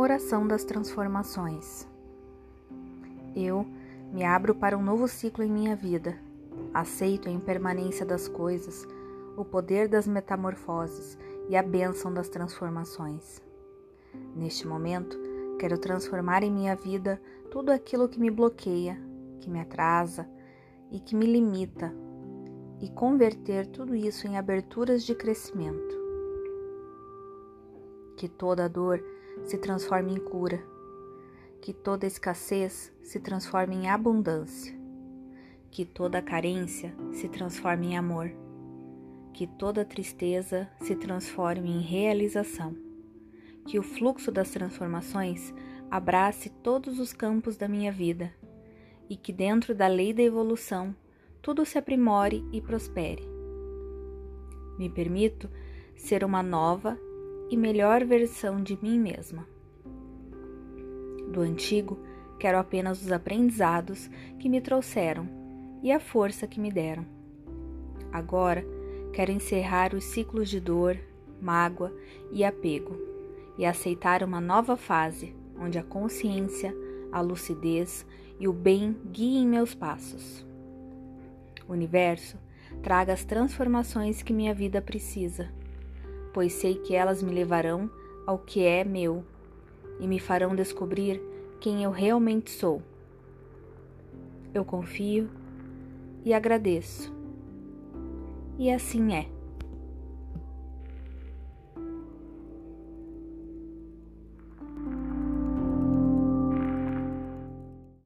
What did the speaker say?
Oração das Transformações. Eu me abro para um novo ciclo em minha vida. Aceito a impermanência das coisas, o poder das metamorfoses e a bênção das transformações. Neste momento, quero transformar em minha vida tudo aquilo que me bloqueia, que me atrasa e que me limita, e converter tudo isso em aberturas de crescimento. Que toda dor se transforme em cura, que toda escassez se transforme em abundância, que toda carência se transforme em amor, que toda tristeza se transforme em realização, que o fluxo das transformações abrace todos os campos da minha vida e que dentro da lei da evolução tudo se aprimore e prospere. Me permito ser uma nova e melhor versão de mim mesma. Do antigo, quero apenas os aprendizados que me trouxeram e a força que me deram. Agora, quero encerrar os ciclos de dor, mágoa e apego e aceitar uma nova fase onde a consciência, a lucidez e o bem guiem meus passos. O universo traga as transformações que minha vida precisa pois sei que elas me levarão ao que é meu e me farão descobrir quem eu realmente sou. Eu confio e agradeço. E assim é.